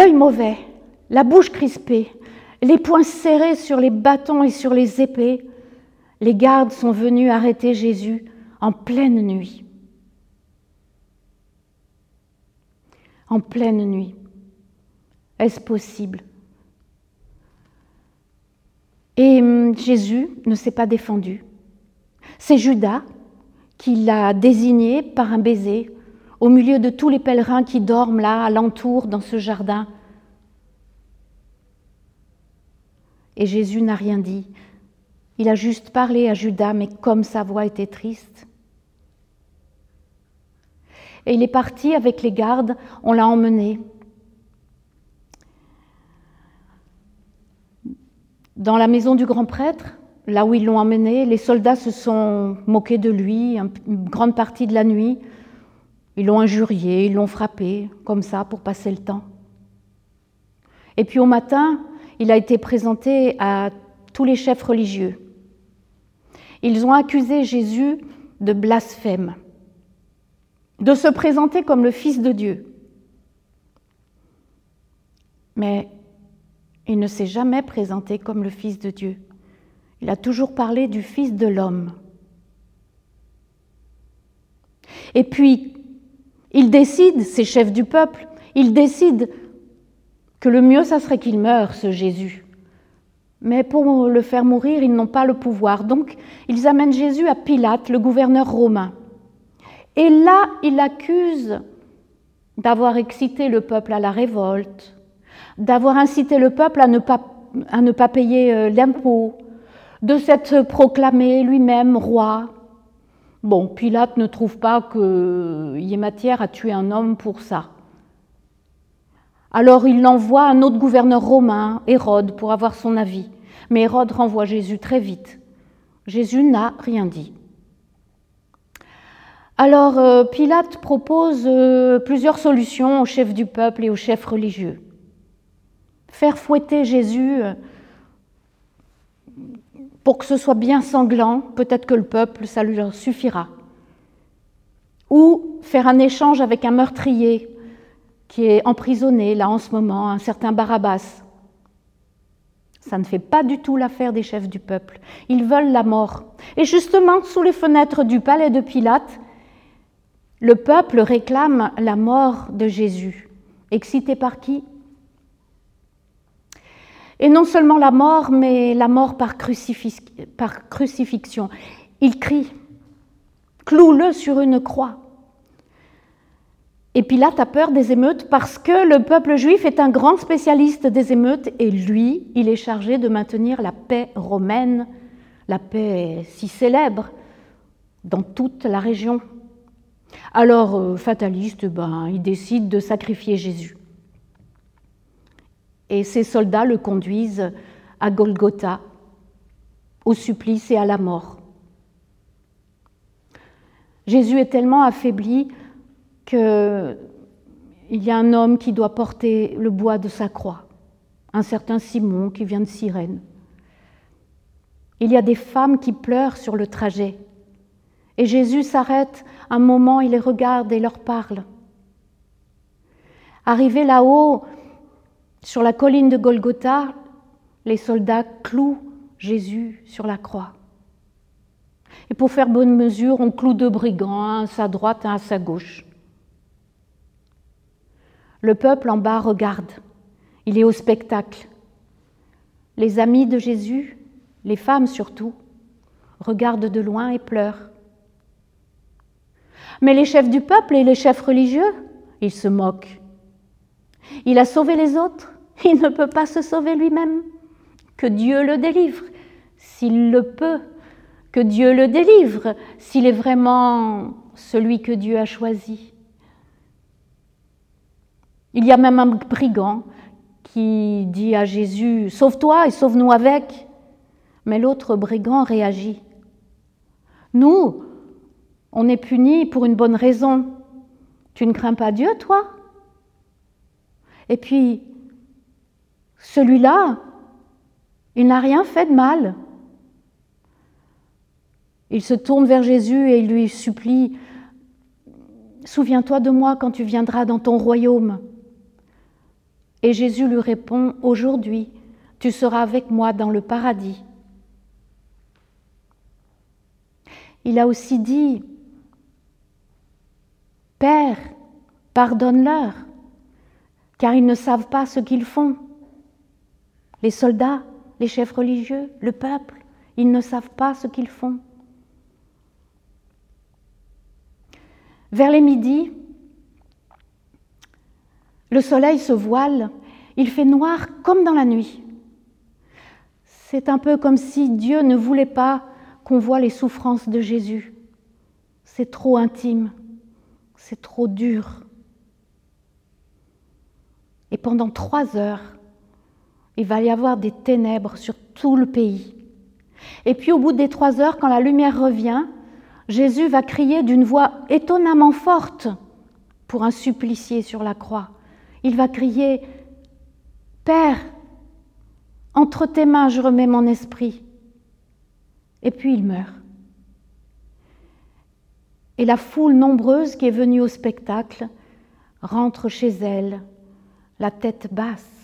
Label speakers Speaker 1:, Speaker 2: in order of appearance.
Speaker 1: l'œil mauvais, la bouche crispée, les poings serrés sur les bâtons et sur les épées, les gardes sont venus arrêter Jésus en pleine nuit. En pleine nuit. Est-ce possible? Et hum, Jésus ne s'est pas défendu. C'est Judas qui l'a désigné par un baiser au milieu de tous les pèlerins qui dorment là, alentour, dans ce jardin. Et Jésus n'a rien dit. Il a juste parlé à Judas, mais comme sa voix était triste. Et il est parti avec les gardes, on l'a emmené. Dans la maison du grand prêtre, là où ils l'ont emmené, les soldats se sont moqués de lui une grande partie de la nuit. Ils l'ont injurié, ils l'ont frappé, comme ça, pour passer le temps. Et puis au matin, il a été présenté à tous les chefs religieux. Ils ont accusé Jésus de blasphème, de se présenter comme le Fils de Dieu. Mais il ne s'est jamais présenté comme le Fils de Dieu. Il a toujours parlé du Fils de l'homme. Et puis, ils décident, ces chefs du peuple, ils décident que le mieux, ça serait qu'il meure, ce Jésus. Mais pour le faire mourir, ils n'ont pas le pouvoir. Donc, ils amènent Jésus à Pilate, le gouverneur romain. Et là, il accuse d'avoir excité le peuple à la révolte, d'avoir incité le peuple à ne pas, payer euh, l'impôt, de s'être proclamé lui-même roi. Bon, Pilate ne trouve pas qu'il y ait matière à un homme pour ça. Alors il envoie un autre gouverneur romain, Hérode, pour avoir son avis. Mais Hérode renvoie Jésus très vite. Jésus n'a rien dit. Alors euh, Pilate propose euh, plusieurs solutions aux chefs du peuple et aux chefs religieux. Faire fouetter Jésus euh, pour que ce soit bien sanglant, peut-être que le peuple, ça lui suffira. Ou faire un échange avec un meurtrier qui est emprisonné là en ce moment, un certain Barabbas. Ça ne fait pas du tout l'affaire des chefs du peuple. Ils veulent la mort. Et justement, sous les fenêtres du palais de Pilate, le peuple réclame la mort de Jésus. Excité par qui? Et non seulement la mort, mais la mort par, crucifixion. Il crie, cloue-le sur une croix. Et Pilate a peur des émeutes parce que le peuple juif est un grand spécialiste des émeutes et lui, il est chargé de maintenir la paix romaine, la paix si célèbre dans toute la région. Alors, euh, fataliste, ben, il décide de sacrifier Jésus et ses soldats le conduisent à Golgotha, au supplice et à la mort. Jésus est tellement affaibli qu'il y a un homme qui doit porter le bois de sa croix, un certain Simon qui vient de Cyrène. Il y a des femmes qui pleurent sur le trajet. Et Jésus s'arrête un moment, il les regarde et leur parle. Arrivé là-haut, sur la colline de Golgotha, les soldats clouent Jésus sur la croix. Et pour faire bonne mesure, on cloue deux brigands, un à sa droite, un à sa gauche. Le peuple en bas regarde. Il est au spectacle. Les amis de Jésus, les femmes surtout, regardent de loin et pleurent. Mais les chefs du peuple et les chefs religieux, ils se moquent. Il a sauvé les autres, il ne peut pas se sauver lui-même. Que Dieu le délivre, s'il le peut. Que Dieu le délivre, s'il est vraiment celui que Dieu a choisi. Il y a même un brigand qui dit à Jésus, Sauve-toi et sauve-nous avec. Mais l'autre brigand réagit. Nous, on est punis pour une bonne raison. Tu ne crains pas Dieu, toi? Et puis, celui-là, il n'a rien fait de mal. Il se tourne vers Jésus et il lui supplie, Souviens-toi de moi quand tu viendras dans ton royaume. Et Jésus lui répond, Aujourd'hui, tu seras avec moi dans le paradis. Il a aussi dit, Père, pardonne-leur, car ils ne savent pas ce qu'ils font. Les soldats, les chefs religieux, le peuple, ils ne savent pas ce qu'ils font. Vers les midis, le soleil se voile, il fait noir comme dans la nuit. C'est un peu comme si Dieu ne voulait pas qu'on voit les souffrances de Jésus. C'est trop intime, c'est trop dur. Et pendant trois heures, il va y avoir des ténèbres sur tout le pays. Et puis au bout des trois heures, quand la lumière revient, Jésus va crier d'une voix étonnamment forte pour un supplicié sur la croix. Il va crier, Père, entre tes mains je remets mon esprit. Et puis il meurt. Et la foule nombreuse qui est venue au spectacle rentre chez elle, la tête basse,